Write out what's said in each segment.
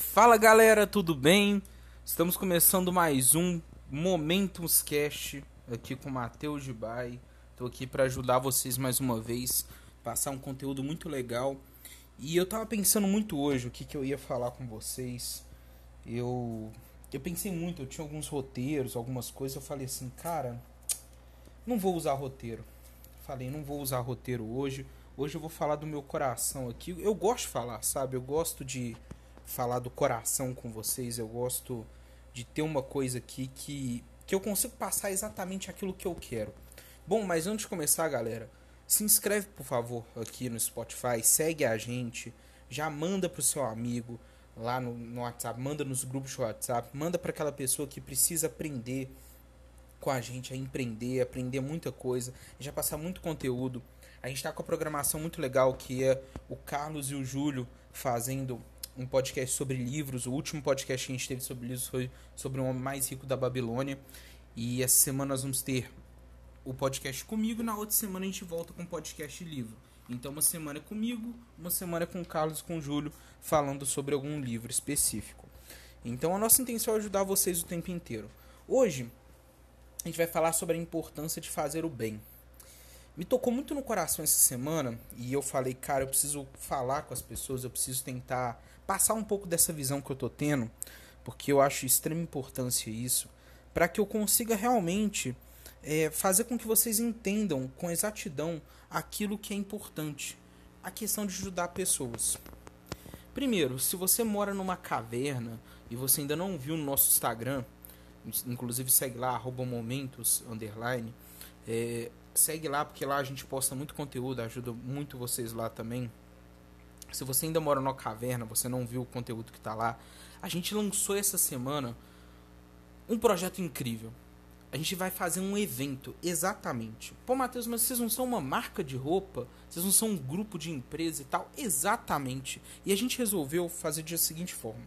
Fala galera, tudo bem? Estamos começando mais um Momentos Cast aqui com o Matheus Gibai. Estou aqui para ajudar vocês mais uma vez, passar um conteúdo muito legal. E eu tava pensando muito hoje o que, que eu ia falar com vocês. Eu eu pensei muito, eu tinha alguns roteiros, algumas coisas, eu falei assim, cara, não vou usar roteiro. Falei, não vou usar roteiro hoje. Hoje eu vou falar do meu coração aqui. Eu gosto de falar, sabe? Eu gosto de falar do coração com vocês. Eu gosto de ter uma coisa aqui que, que eu consigo passar exatamente aquilo que eu quero. Bom, mas antes de começar, galera, se inscreve por favor aqui no Spotify, segue a gente, já manda pro seu amigo lá no, no WhatsApp, manda nos grupos de WhatsApp, manda para aquela pessoa que precisa aprender com a gente a empreender, aprender muita coisa, já passar muito conteúdo. A gente está com a programação muito legal que é o Carlos e o Júlio fazendo um podcast sobre livros. O último podcast que a gente teve sobre livros foi sobre o homem mais rico da Babilônia. E essa semana nós vamos ter o podcast comigo. Na outra semana a gente volta com o podcast livro. Então, uma semana é comigo, uma semana é com o Carlos e com o Júlio, falando sobre algum livro específico. Então, a nossa intenção é ajudar vocês o tempo inteiro. Hoje, a gente vai falar sobre a importância de fazer o bem. Me tocou muito no coração essa semana e eu falei, cara, eu preciso falar com as pessoas, eu preciso tentar passar um pouco dessa visão que eu tô tendo, porque eu acho de extrema importância isso, para que eu consiga realmente é, fazer com que vocês entendam com exatidão aquilo que é importante, a questão de ajudar pessoas. Primeiro, se você mora numa caverna e você ainda não viu no nosso Instagram, inclusive segue lá, arroba momentos, underline, é, segue lá porque lá a gente posta muito conteúdo, ajuda muito vocês lá também. Se você ainda mora numa caverna, você não viu o conteúdo que está lá, a gente lançou essa semana um projeto incrível. A gente vai fazer um evento, exatamente. Pô, Matheus, mas vocês não são uma marca de roupa? Vocês não são um grupo de empresa e tal? Exatamente. E a gente resolveu fazer da seguinte forma: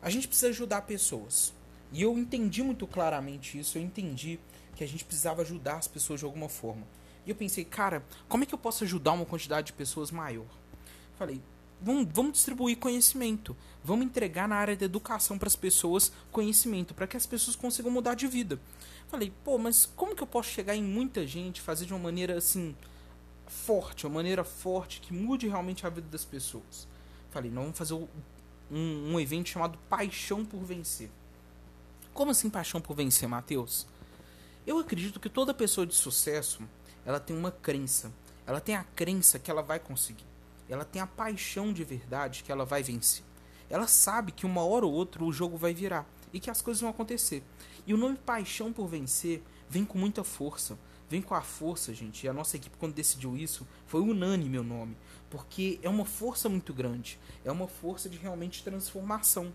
a gente precisa ajudar pessoas. E eu entendi muito claramente isso. Eu entendi que a gente precisava ajudar as pessoas de alguma forma. E eu pensei, cara, como é que eu posso ajudar uma quantidade de pessoas maior? Falei, vamos, vamos distribuir conhecimento. Vamos entregar na área da educação para as pessoas conhecimento, para que as pessoas consigam mudar de vida. Falei, pô, mas como que eu posso chegar em muita gente, fazer de uma maneira assim, forte, uma maneira forte, que mude realmente a vida das pessoas? Falei, nós vamos fazer um, um evento chamado Paixão por Vencer. Como assim paixão por vencer, Matheus? Eu acredito que toda pessoa de sucesso, ela tem uma crença. Ela tem a crença que ela vai conseguir. Ela tem a paixão de verdade que ela vai vencer. Ela sabe que uma hora ou outra o jogo vai virar e que as coisas vão acontecer. E o nome paixão por vencer vem com muita força. Vem com a força, gente. E a nossa equipe, quando decidiu isso, foi unânime o nome. Porque é uma força muito grande. É uma força de realmente transformação.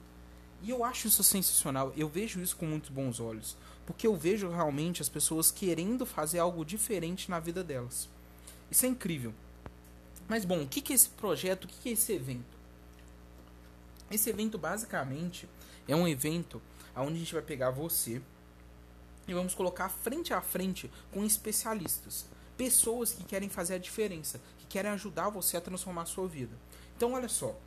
E eu acho isso sensacional. Eu vejo isso com muitos bons olhos. Porque eu vejo realmente as pessoas querendo fazer algo diferente na vida delas. Isso é incrível. Mas bom, o que é esse projeto? O que é esse evento? Esse evento basicamente é um evento onde a gente vai pegar você e vamos colocar frente a frente com especialistas, pessoas que querem fazer a diferença, que querem ajudar você a transformar a sua vida. Então, olha só,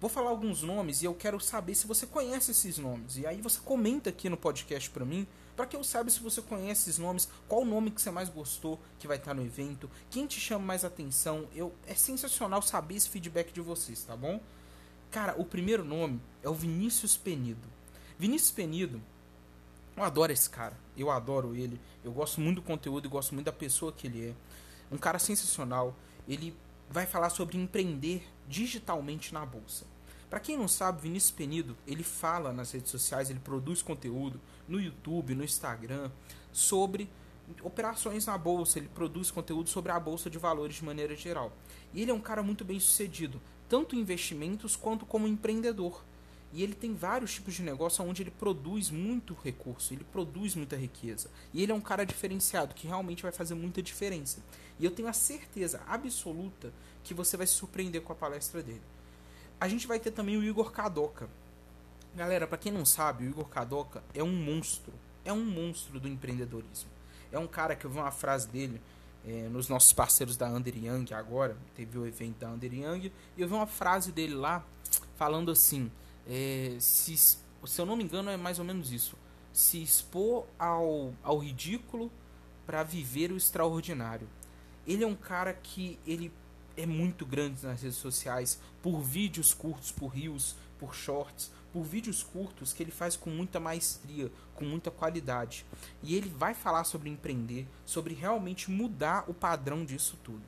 vou falar alguns nomes e eu quero saber se você conhece esses nomes. E aí você comenta aqui no podcast para mim para que eu saiba se você conhece esses nomes, qual o nome que você mais gostou que vai estar no evento, quem te chama mais atenção. Eu é sensacional saber esse feedback de vocês, tá bom? Cara, o primeiro nome é o Vinícius Penido. Vinícius Penido, eu adoro esse cara. Eu adoro ele. Eu gosto muito do conteúdo e gosto muito da pessoa que ele é. Um cara sensacional. Ele vai falar sobre empreender digitalmente na bolsa. Para quem não sabe, Vinícius Penido, ele fala nas redes sociais, ele produz conteúdo no YouTube, no Instagram, sobre operações na bolsa, ele produz conteúdo sobre a bolsa de valores de maneira geral. E ele é um cara muito bem sucedido, tanto em investimentos quanto como empreendedor. E ele tem vários tipos de negócio onde ele produz muito recurso, ele produz muita riqueza. E ele é um cara diferenciado que realmente vai fazer muita diferença. E eu tenho a certeza absoluta que você vai se surpreender com a palestra dele a gente vai ter também o Igor Kadoka. Galera, para quem não sabe, o Igor Kadoka é um monstro. É um monstro do empreendedorismo. É um cara que eu vi uma frase dele é, nos nossos parceiros da Under Young agora. Teve o evento da Under Young. E eu vi uma frase dele lá falando assim: é, se, se eu não me engano, é mais ou menos isso. Se expor ao, ao ridículo para viver o extraordinário. Ele é um cara que ele é muito grande nas redes sociais, por vídeos curtos, por rios, por shorts, por vídeos curtos que ele faz com muita maestria, com muita qualidade. E ele vai falar sobre empreender, sobre realmente mudar o padrão disso tudo.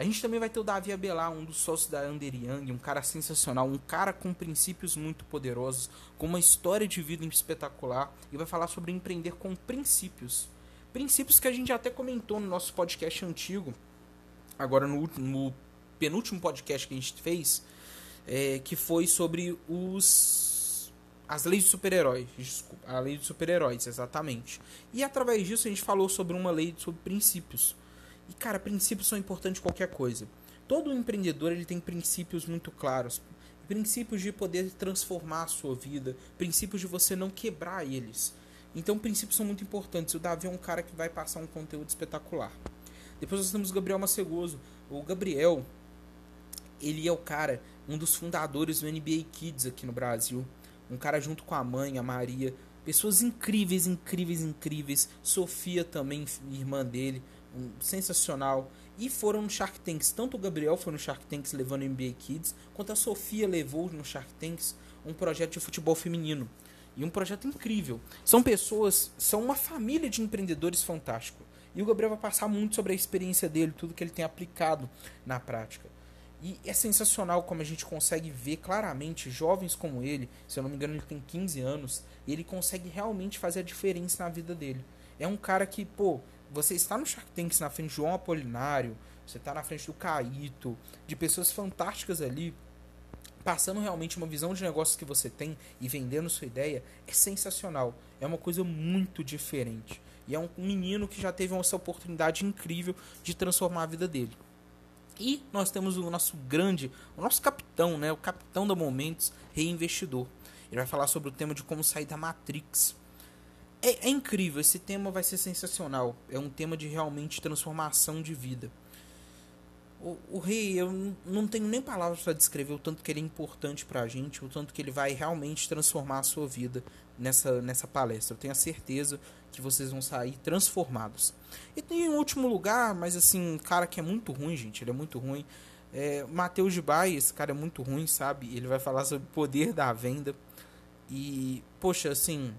A gente também vai ter o Davi Abelar, um dos sócios da Under Young, um cara sensacional, um cara com princípios muito poderosos, com uma história de vida espetacular, e vai falar sobre empreender com princípios. Princípios que a gente até comentou no nosso podcast antigo, agora no, no penúltimo podcast que a gente fez, é, que foi sobre os as leis de super-heróis, desculpa, a lei de super-heróis, exatamente. E através disso a gente falou sobre uma lei sobre princípios. E cara, princípios são importantes em qualquer coisa. Todo empreendedor ele tem princípios muito claros, princípios de poder transformar a sua vida, princípios de você não quebrar eles. Então, princípios são muito importantes. O Davi é um cara que vai passar um conteúdo espetacular. Depois nós temos o Gabriel Macegoso. O Gabriel, ele é o cara, um dos fundadores do NBA Kids aqui no Brasil. Um cara junto com a mãe, a Maria. Pessoas incríveis, incríveis, incríveis. Sofia também, irmã dele. Um, sensacional. E foram no Shark Tanks. Tanto o Gabriel foi no Shark Tanks levando NBA Kids, quanto a Sofia levou no Shark Tanks um projeto de futebol feminino. E um projeto incrível. São pessoas, são uma família de empreendedores fantástico. E o Gabriel vai passar muito sobre a experiência dele, tudo que ele tem aplicado na prática. E é sensacional como a gente consegue ver claramente jovens como ele, se eu não me engano ele tem 15 anos, e ele consegue realmente fazer a diferença na vida dele. É um cara que, pô, você está no Shark Tanks na frente de João Apolinário, você está na frente do Caíto, de pessoas fantásticas ali, passando realmente uma visão de negócios que você tem e vendendo sua ideia, é sensacional. É uma coisa muito diferente. E é um menino que já teve essa oportunidade incrível de transformar a vida dele. E nós temos o nosso grande, o nosso capitão, né, o capitão da Momentos, reinvestidor. Ele vai falar sobre o tema de como sair da Matrix. É, é incrível, esse tema vai ser sensacional. É um tema de realmente transformação de vida. O, o rei, eu não tenho nem palavras para descrever o tanto que ele é importante para a gente, o tanto que ele vai realmente transformar a sua vida nessa, nessa palestra. Eu tenho a certeza que vocês vão sair transformados. E tem um último lugar, mas assim, cara que é muito ruim, gente, ele é muito ruim. É, Matheus de Baia, esse cara é muito ruim, sabe? Ele vai falar sobre o poder da venda. E, poxa, assim,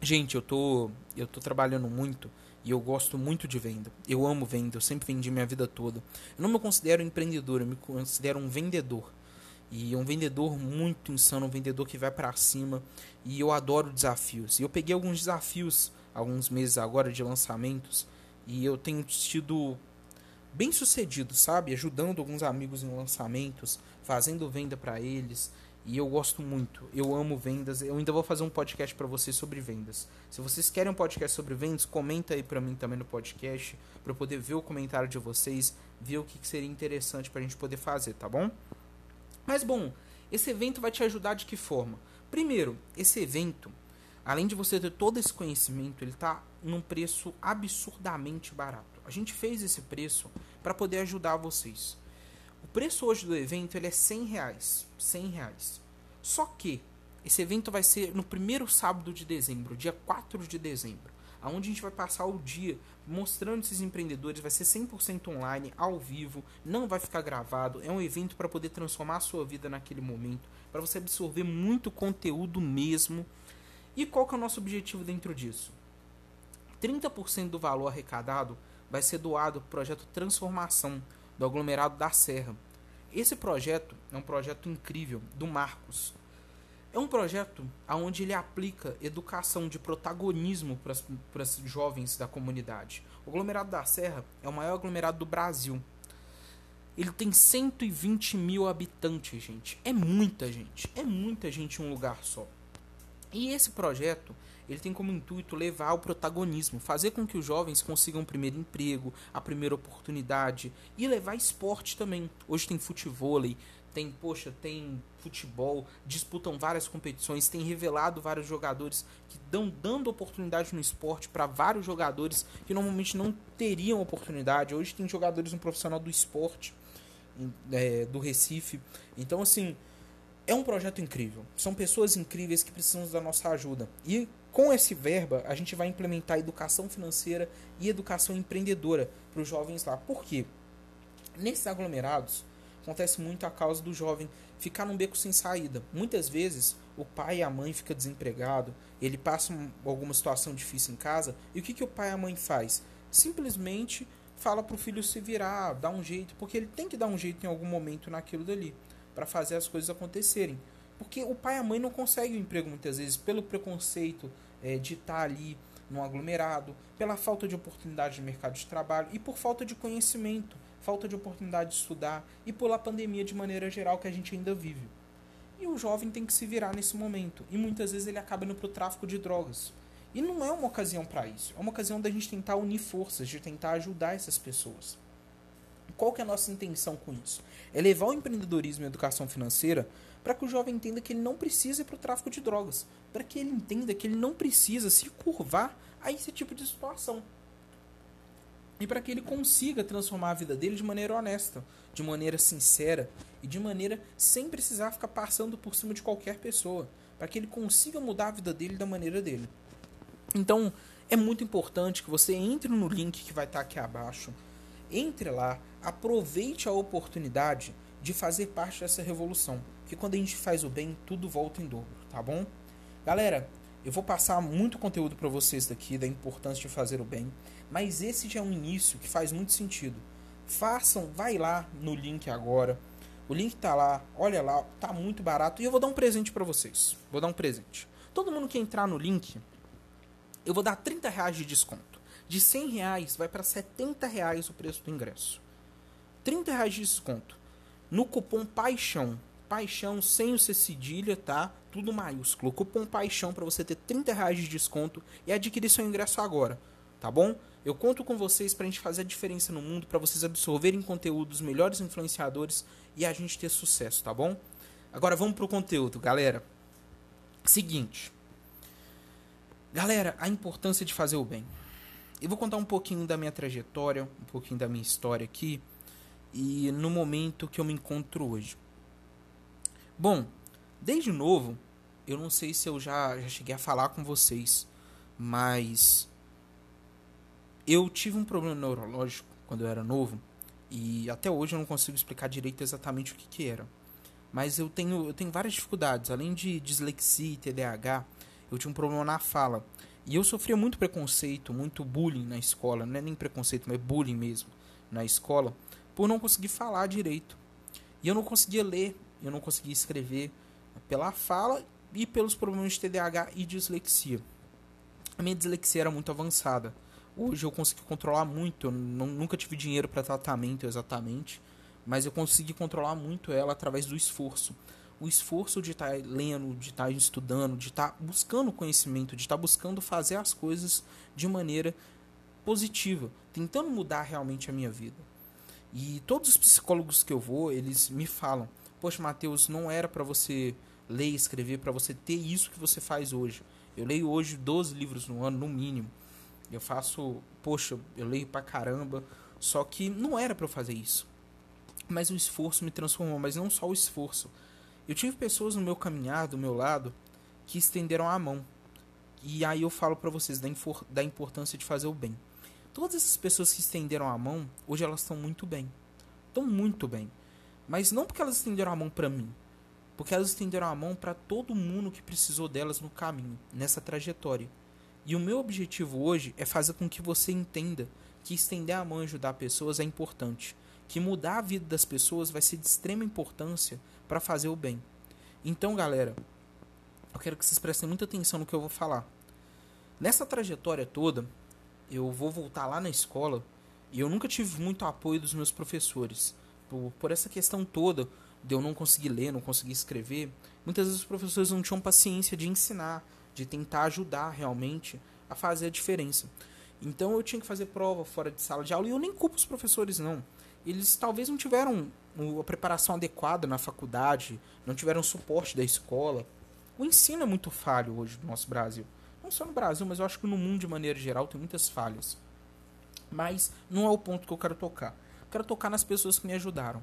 gente, eu tô, eu tô trabalhando muito e eu gosto muito de venda. Eu amo venda, eu sempre vendi minha vida toda. Eu não me considero empreendedor, eu me considero um vendedor. E um vendedor muito insano, um vendedor que vai para cima. E eu adoro desafios. E eu peguei alguns desafios alguns meses agora de lançamentos e eu tenho sido bem sucedido, sabe? Ajudando alguns amigos em lançamentos, fazendo venda para eles. E eu gosto muito. Eu amo vendas. Eu ainda vou fazer um podcast para vocês sobre vendas. Se vocês querem um podcast sobre vendas, comenta aí para mim também no podcast, para eu poder ver o comentário de vocês, ver o que seria interessante para a gente poder fazer, tá bom? Mas bom, esse evento vai te ajudar de que forma? Primeiro, esse evento além de você ter todo esse conhecimento, ele está num preço absurdamente barato. A gente fez esse preço para poder ajudar vocês. O preço hoje do evento ele é 100 reais, 100 reais. Só que esse evento vai ser no primeiro sábado de dezembro, dia 4 de dezembro, aonde a gente vai passar o dia mostrando esses empreendedores, vai ser 100% online, ao vivo, não vai ficar gravado, é um evento para poder transformar a sua vida naquele momento, para você absorver muito conteúdo mesmo e qual que é o nosso objetivo dentro disso? 30% do valor arrecadado vai ser doado para o projeto Transformação do aglomerado da Serra. Esse projeto é um projeto incrível do Marcos. É um projeto onde ele aplica educação de protagonismo para os jovens da comunidade. O aglomerado da Serra é o maior aglomerado do Brasil. Ele tem 120 mil habitantes, gente. É muita gente. É muita gente em um lugar só. E esse projeto ele tem como intuito levar ao protagonismo, fazer com que os jovens consigam o primeiro emprego, a primeira oportunidade e levar esporte também. Hoje tem futebol, tem, poxa, tem futebol, disputam várias competições, tem revelado vários jogadores que dão dando oportunidade no esporte para vários jogadores que normalmente não teriam oportunidade. Hoje tem jogadores no profissional do esporte é, do Recife. Então assim, é um projeto incrível. São pessoas incríveis que precisam da nossa ajuda. E com esse verba, a gente vai implementar educação financeira e educação empreendedora para os jovens lá. Por quê? Nesses aglomerados, acontece muito a causa do jovem ficar num beco sem saída. Muitas vezes, o pai e a mãe ficam desempregados, ele passa alguma situação difícil em casa, e o que, que o pai e a mãe faz? Simplesmente fala para o filho se virar, dar um jeito, porque ele tem que dar um jeito em algum momento naquilo dali, para fazer as coisas acontecerem. Porque o pai e a mãe não conseguem o emprego muitas vezes pelo preconceito é, de estar ali no aglomerado, pela falta de oportunidade no mercado de trabalho e por falta de conhecimento, falta de oportunidade de estudar e pela pandemia de maneira geral que a gente ainda vive. E o jovem tem que se virar nesse momento e muitas vezes ele acaba indo para o tráfico de drogas. E não é uma ocasião para isso, é uma ocasião da gente tentar unir forças, de tentar ajudar essas pessoas. Qual que é a nossa intenção com isso? É levar o empreendedorismo e a educação financeira para que o jovem entenda que ele não precisa ir para o tráfico de drogas, para que ele entenda que ele não precisa se curvar a esse tipo de situação. E para que ele consiga transformar a vida dele de maneira honesta, de maneira sincera e de maneira sem precisar ficar passando por cima de qualquer pessoa, para que ele consiga mudar a vida dele da maneira dele. Então, é muito importante que você entre no link que vai estar aqui abaixo, entre lá, aproveite a oportunidade de fazer parte dessa revolução, que quando a gente faz o bem, tudo volta em dobro, tá bom? Galera, eu vou passar muito conteúdo para vocês daqui da importância de fazer o bem, mas esse já é um início que faz muito sentido. Façam, vai lá no link agora. O link tá lá, olha lá, tá muito barato e eu vou dar um presente para vocês. Vou dar um presente. Todo mundo que entrar no link, eu vou dar 30 reais de desconto. De 100 reais vai para 70 reais o preço do ingresso. 30 reais de desconto. No cupom PAIXÃO. Paixão sem o C cedilha, tá? Tudo maiúsculo. Cupom PAIXÃO para você ter 30 reais de desconto e adquirir seu ingresso agora. Tá bom? Eu conto com vocês pra gente fazer a diferença no mundo, para vocês absorverem conteúdo dos melhores influenciadores e a gente ter sucesso, tá bom? Agora vamos pro conteúdo, galera. Seguinte. Galera, a importância de fazer o bem. Eu vou contar um pouquinho da minha trajetória, um pouquinho da minha história aqui e no momento que eu me encontro hoje. Bom, desde novo, eu não sei se eu já, já cheguei a falar com vocês, mas eu tive um problema neurológico quando eu era novo e até hoje eu não consigo explicar direito exatamente o que, que era. Mas eu tenho, eu tenho várias dificuldades, além de dislexia e TDAH, eu tinha um problema na fala. E eu sofria muito preconceito, muito bullying na escola. Não é nem preconceito, mas bullying mesmo na escola. Por não conseguir falar direito. E eu não conseguia ler, eu não conseguia escrever pela fala e pelos problemas de TDAH e dislexia. A minha dislexia era muito avançada. Hoje eu consegui controlar muito. Eu nunca tive dinheiro para tratamento exatamente. Mas eu consegui controlar muito ela através do esforço o esforço de estar tá lendo, de estar tá estudando, de estar tá buscando conhecimento, de estar tá buscando fazer as coisas de maneira positiva, tentando mudar realmente a minha vida. E todos os psicólogos que eu vou, eles me falam: "Poxa, Mateus, não era para você ler e escrever para você ter isso que você faz hoje. Eu leio hoje 12 livros no ano no mínimo. Eu faço, poxa, eu leio pra caramba, só que não era para eu fazer isso. Mas o esforço me transformou, mas não só o esforço, eu tive pessoas no meu caminhar, do meu lado, que estenderam a mão. E aí eu falo para vocês da, da importância de fazer o bem. Todas essas pessoas que estenderam a mão, hoje elas estão muito bem. Estão muito bem. Mas não porque elas estenderam a mão para mim, porque elas estenderam a mão para todo mundo que precisou delas no caminho, nessa trajetória. E o meu objetivo hoje é fazer com que você entenda que estender a mão e ajudar pessoas é importante, que mudar a vida das pessoas vai ser de extrema importância para fazer o bem. Então, galera, eu quero que vocês prestem muita atenção no que eu vou falar. Nessa trajetória toda, eu vou voltar lá na escola e eu nunca tive muito apoio dos meus professores. Por, por essa questão toda de eu não conseguir ler, não conseguir escrever, muitas vezes os professores não tinham paciência de ensinar, de tentar ajudar realmente a fazer a diferença. Então eu tinha que fazer prova fora de sala de aula e eu nem culpo os professores não. Eles talvez não tiveram a preparação adequada na faculdade, não tiveram suporte da escola. O ensino é muito falho hoje no nosso Brasil. Não só no Brasil, mas eu acho que no mundo de maneira geral tem muitas falhas. Mas não é o ponto que eu quero tocar. Eu quero tocar nas pessoas que me ajudaram.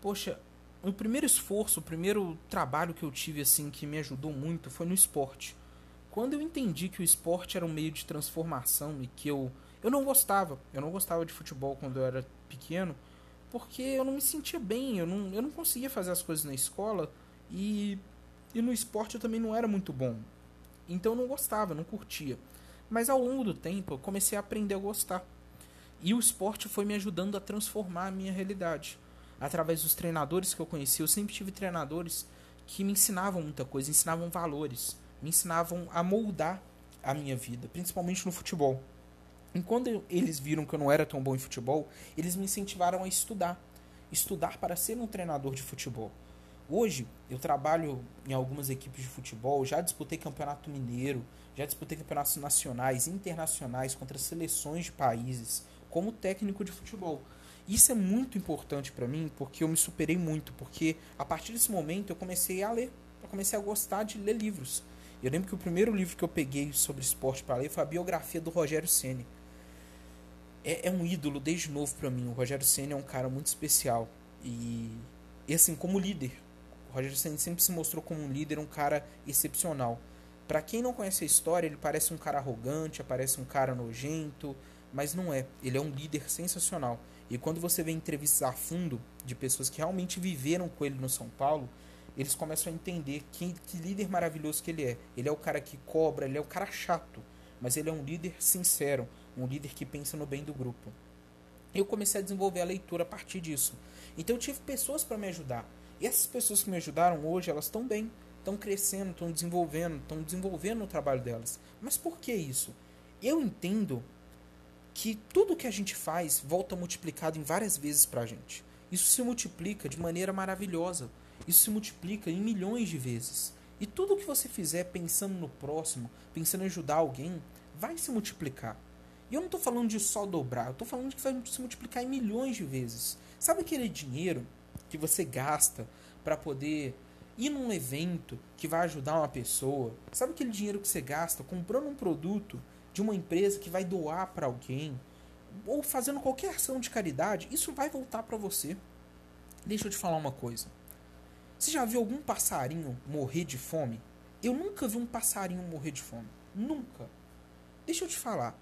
Poxa, o primeiro esforço, o primeiro trabalho que eu tive assim que me ajudou muito foi no esporte. Quando eu entendi que o esporte era um meio de transformação e que eu eu não gostava, eu não gostava de futebol quando eu era pequeno, porque eu não me sentia bem, eu não, eu não conseguia fazer as coisas na escola e, e no esporte eu também não era muito bom. Então eu não gostava, não curtia. Mas ao longo do tempo eu comecei a aprender a gostar. E o esporte foi me ajudando a transformar a minha realidade. Através dos treinadores que eu conheci, eu sempre tive treinadores que me ensinavam muita coisa, ensinavam valores, me ensinavam a moldar a minha vida, principalmente no futebol. E quando eles viram que eu não era tão bom em futebol, eles me incentivaram a estudar. Estudar para ser um treinador de futebol. Hoje, eu trabalho em algumas equipes de futebol, já disputei campeonato mineiro, já disputei campeonatos nacionais internacionais contra seleções de países, como técnico de futebol. Isso é muito importante para mim porque eu me superei muito, porque a partir desse momento eu comecei a ler, eu comecei a gostar de ler livros. Eu lembro que o primeiro livro que eu peguei sobre esporte para ler foi a biografia do Rogério Ceni. É, é, um ídolo desde novo para mim. O Rogério Ceni é um cara muito especial e, e assim como líder, o Rogério Ceni sempre se mostrou como um líder, um cara excepcional. Para quem não conhece a história, ele parece um cara arrogante, parece um cara nojento, mas não é. Ele é um líder sensacional. E quando você vê entrevistas a fundo de pessoas que realmente viveram com ele no São Paulo, eles começam a entender que, que líder maravilhoso que ele é. Ele é o cara que cobra, ele é o cara chato, mas ele é um líder sincero, um líder que pensa no bem do grupo. Eu comecei a desenvolver a leitura a partir disso. Então eu tive pessoas para me ajudar. E essas pessoas que me ajudaram hoje, elas estão bem, estão crescendo, estão desenvolvendo, estão desenvolvendo o trabalho delas. Mas por que isso? Eu entendo que tudo que a gente faz volta multiplicado em várias vezes para a gente. Isso se multiplica de maneira maravilhosa. Isso se multiplica em milhões de vezes. E tudo que você fizer pensando no próximo, pensando em ajudar alguém, vai se multiplicar. E eu não estou falando de só dobrar, eu estou falando de que vai se multiplicar em milhões de vezes. Sabe aquele dinheiro que você gasta para poder ir num evento que vai ajudar uma pessoa? Sabe aquele dinheiro que você gasta comprando um produto de uma empresa que vai doar para alguém, ou fazendo qualquer ação de caridade, isso vai voltar para você. Deixa eu te falar uma coisa. Você já viu algum passarinho morrer de fome? Eu nunca vi um passarinho morrer de fome. Nunca. Deixa eu te falar.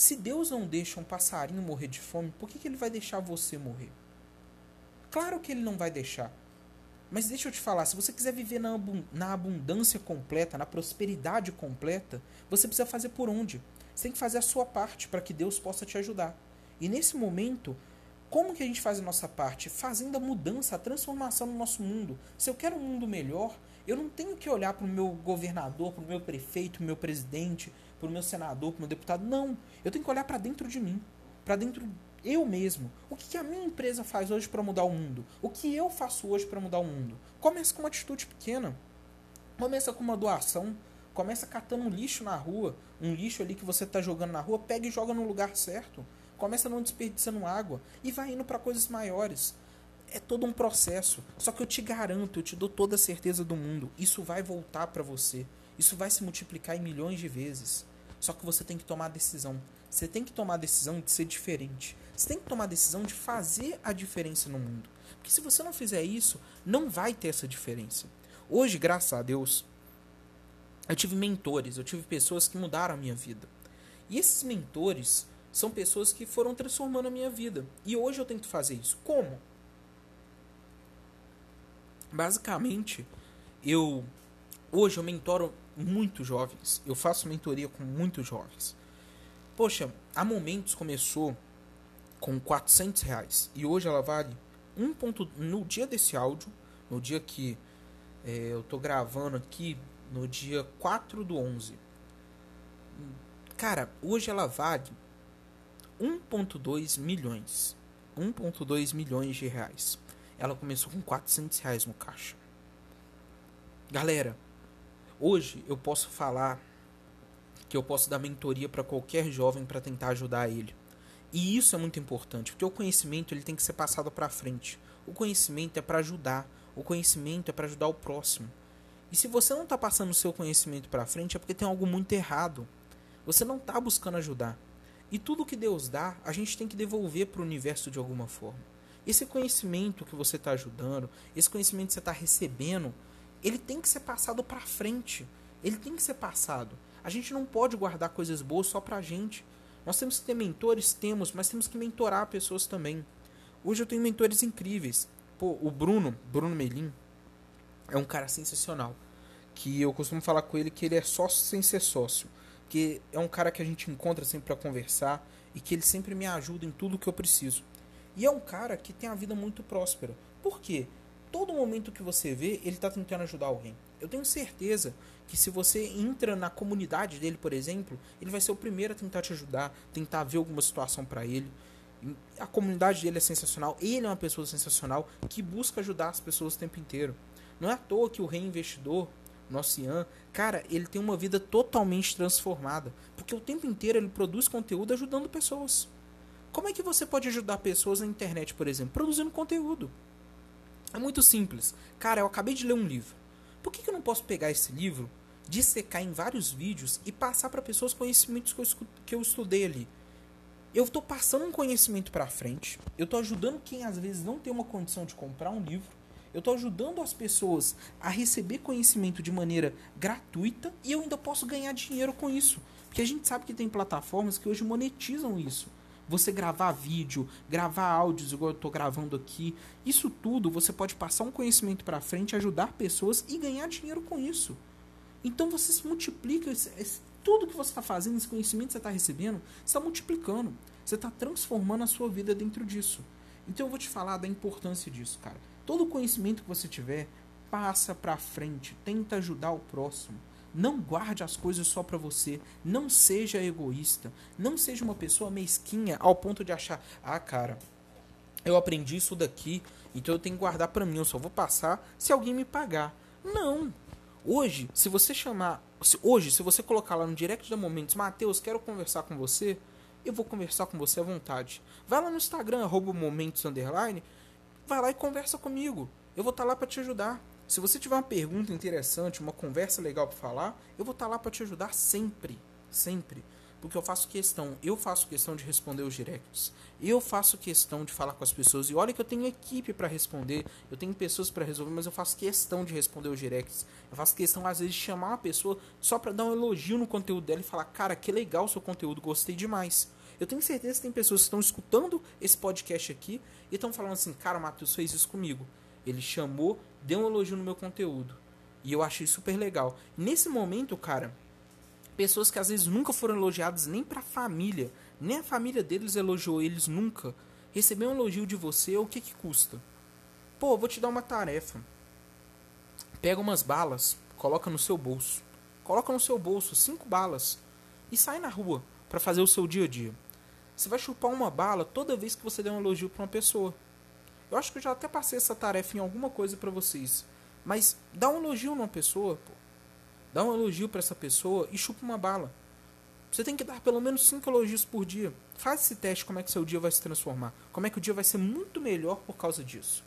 Se Deus não deixa um passarinho morrer de fome, por que, que ele vai deixar você morrer? Claro que ele não vai deixar. Mas deixa eu te falar, se você quiser viver na, abundância completa, na prosperidade completa, você precisa fazer por onde? Você tem que fazer a sua parte para que Deus possa te ajudar. E nesse momento, como que a gente faz a nossa parte? Fazendo a mudança, a transformação no nosso mundo. Se eu quero um mundo melhor, eu não tenho que olhar para o meu governador, para o meu prefeito, para o meu presidente, para o meu senador, para o meu deputado. Não. Eu tenho que olhar para dentro de mim, para dentro eu mesmo. O que a minha empresa faz hoje para mudar o mundo? O que eu faço hoje para mudar o mundo? Começa com uma atitude pequena. Começa com uma doação. Começa catando um lixo na rua. Um lixo ali que você está jogando na rua, pega e joga no lugar certo. Começa não desperdiçando água. E vai indo para coisas maiores. É todo um processo. Só que eu te garanto, eu te dou toda a certeza do mundo. Isso vai voltar para você. Isso vai se multiplicar em milhões de vezes. Só que você tem que tomar a decisão. Você tem que tomar a decisão de ser diferente. Você tem que tomar a decisão de fazer a diferença no mundo. Porque se você não fizer isso, não vai ter essa diferença. Hoje, graças a Deus, eu tive mentores, eu tive pessoas que mudaram a minha vida. E esses mentores são pessoas que foram transformando a minha vida. E hoje eu tento fazer isso. Como? Basicamente, eu hoje eu mentoro muitos jovens. Eu faço mentoria com muitos jovens. Poxa, há momentos começou com 400 reais. E hoje ela vale 1. Ponto, no dia desse áudio, no dia que é, eu tô gravando aqui, no dia 4 do 11. Cara, hoje ela vale 1.2 milhões. 1.2 milhões de reais. Ela começou com 400 reais no caixa. Galera, hoje eu posso falar que eu posso dar mentoria para qualquer jovem para tentar ajudar ele. E isso é muito importante, porque o conhecimento ele tem que ser passado para frente. O conhecimento é para ajudar, o conhecimento é para ajudar o próximo. E se você não está passando o seu conhecimento para frente é porque tem algo muito errado. Você não está buscando ajudar. E tudo que Deus dá, a gente tem que devolver para o universo de alguma forma. esse conhecimento que você está ajudando, esse conhecimento que você está recebendo, ele tem que ser passado para frente. Ele tem que ser passado. A gente não pode guardar coisas boas só pra gente. Nós temos que ter mentores, temos, mas temos que mentorar pessoas também. Hoje eu tenho mentores incríveis. Pô, o Bruno, Bruno Melim, é um cara sensacional. Que eu costumo falar com ele que ele é sócio sem ser sócio. Que é um cara que a gente encontra sempre para conversar e que ele sempre me ajuda em tudo que eu preciso. E é um cara que tem a vida muito próspera. Por quê? Todo momento que você vê, ele está tentando ajudar alguém. Eu tenho certeza que se você entra na comunidade dele, por exemplo, ele vai ser o primeiro a tentar te ajudar, tentar ver alguma situação para ele. A comunidade dele é sensacional, ele é uma pessoa sensacional que busca ajudar as pessoas o tempo inteiro. Não é à toa que o reinvestidor, nosso Ian, cara, ele tem uma vida totalmente transformada, porque o tempo inteiro ele produz conteúdo ajudando pessoas. Como é que você pode ajudar pessoas na internet, por exemplo? Produzindo conteúdo. É muito simples. Cara, eu acabei de ler um livro. Por que, que eu não posso pegar esse livro, dissecar em vários vídeos e passar para pessoas conhecimentos que eu, que eu estudei ali? Eu estou passando um conhecimento para frente, eu estou ajudando quem às vezes não tem uma condição de comprar um livro, eu estou ajudando as pessoas a receber conhecimento de maneira gratuita e eu ainda posso ganhar dinheiro com isso. Porque a gente sabe que tem plataformas que hoje monetizam isso você gravar vídeo, gravar áudios igual eu estou gravando aqui, isso tudo você pode passar um conhecimento para frente, ajudar pessoas e ganhar dinheiro com isso. Então você se multiplica, tudo que você está fazendo, esse conhecimento que você está recebendo, está multiplicando. Você está transformando a sua vida dentro disso. Então eu vou te falar da importância disso, cara. Todo conhecimento que você tiver, passa para frente, tenta ajudar o próximo. Não guarde as coisas só para você. Não seja egoísta. Não seja uma pessoa mesquinha ao ponto de achar: ah, cara, eu aprendi isso daqui, então eu tenho que guardar para mim. Eu só vou passar se alguém me pagar. Não. Hoje, se você chamar. Hoje, se você colocar lá no direct da Momentos, Matheus, quero conversar com você. Eu vou conversar com você à vontade. Vai lá no Instagram, arroba momentos underline. Vai lá e conversa comigo. Eu vou estar tá lá para te ajudar. Se você tiver uma pergunta interessante, uma conversa legal para falar, eu vou estar tá lá para te ajudar sempre, sempre. Porque eu faço questão, eu faço questão de responder os directs. Eu faço questão de falar com as pessoas. E olha que eu tenho equipe para responder, eu tenho pessoas para resolver, mas eu faço questão de responder os directs. Eu faço questão às vezes de chamar uma pessoa só para dar um elogio no conteúdo dela e falar: "Cara, que legal o seu conteúdo, gostei demais". Eu tenho certeza que tem pessoas que estão escutando esse podcast aqui e estão falando assim: "Cara, Matheus fez isso comigo". Ele chamou, deu um elogio no meu conteúdo. E eu achei super legal. Nesse momento, cara, pessoas que às vezes nunca foram elogiadas nem pra família, nem a família deles elogiou eles nunca. Receber um elogio de você, o que que custa? Pô, vou te dar uma tarefa. Pega umas balas, coloca no seu bolso. Coloca no seu bolso cinco balas e sai na rua para fazer o seu dia a dia. Você vai chupar uma bala toda vez que você der um elogio para uma pessoa. Eu acho que eu já até passei essa tarefa em alguma coisa para vocês. Mas dá um elogio numa pessoa, pô. Dá um elogio para essa pessoa e chupa uma bala. Você tem que dar pelo menos 5 elogios por dia. Faz esse teste como é que seu dia vai se transformar. Como é que o dia vai ser muito melhor por causa disso.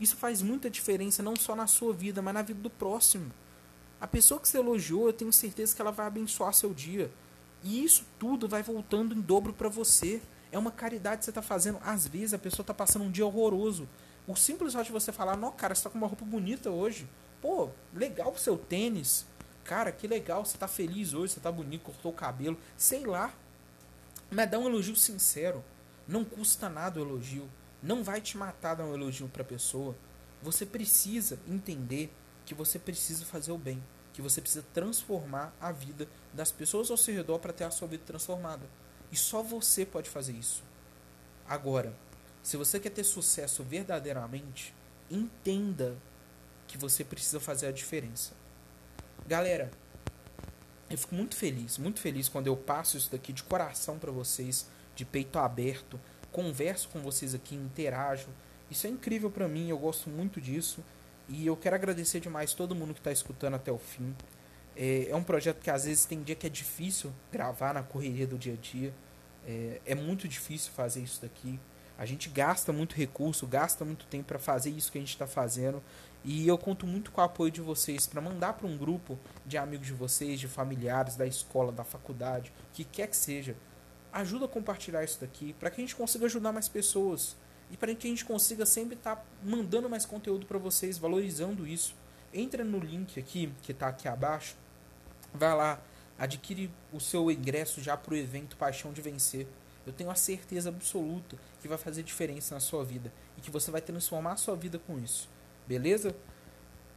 Isso faz muita diferença não só na sua vida, mas na vida do próximo. A pessoa que você elogiou, eu tenho certeza que ela vai abençoar seu dia. E isso tudo vai voltando em dobro para você. É uma caridade que você está fazendo. Às vezes a pessoa está passando um dia horroroso. O simples fato de você falar, não, cara, você está com uma roupa bonita hoje. Pô, legal o seu tênis. Cara, que legal, você está feliz hoje, você está bonito, cortou o cabelo. Sei lá. Mas dá um elogio sincero. Não custa nada o elogio. Não vai te matar dar um elogio para a pessoa. Você precisa entender que você precisa fazer o bem. Que você precisa transformar a vida das pessoas ao seu redor para ter a sua vida transformada. E só você pode fazer isso. Agora, se você quer ter sucesso verdadeiramente, entenda que você precisa fazer a diferença. Galera, eu fico muito feliz, muito feliz quando eu passo isso daqui de coração para vocês, de peito aberto, converso com vocês aqui, interajo. Isso é incrível para mim, eu gosto muito disso. E eu quero agradecer demais todo mundo que está escutando até o fim. É, é, um projeto que às vezes tem dia que é difícil gravar na correria do dia a dia. É, é muito difícil fazer isso daqui. A gente gasta muito recurso, gasta muito tempo para fazer isso que a gente está fazendo. E eu conto muito com o apoio de vocês para mandar para um grupo de amigos de vocês, de familiares, da escola, da faculdade, que quer que seja. Ajuda a compartilhar isso daqui para que a gente consiga ajudar mais pessoas. e para que a gente consiga sempre estar tá mandando mais conteúdo para vocês, valorizando isso. Entra no link aqui que está aqui abaixo, vai lá, adquire o seu ingresso já para o evento Paixão de Vencer. Eu tenho a certeza absoluta que vai fazer diferença na sua vida e que você vai transformar a sua vida com isso. Beleza?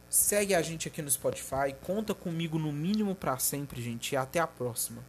Segue a gente aqui no Spotify, conta comigo no mínimo para sempre, gente, e até a próxima.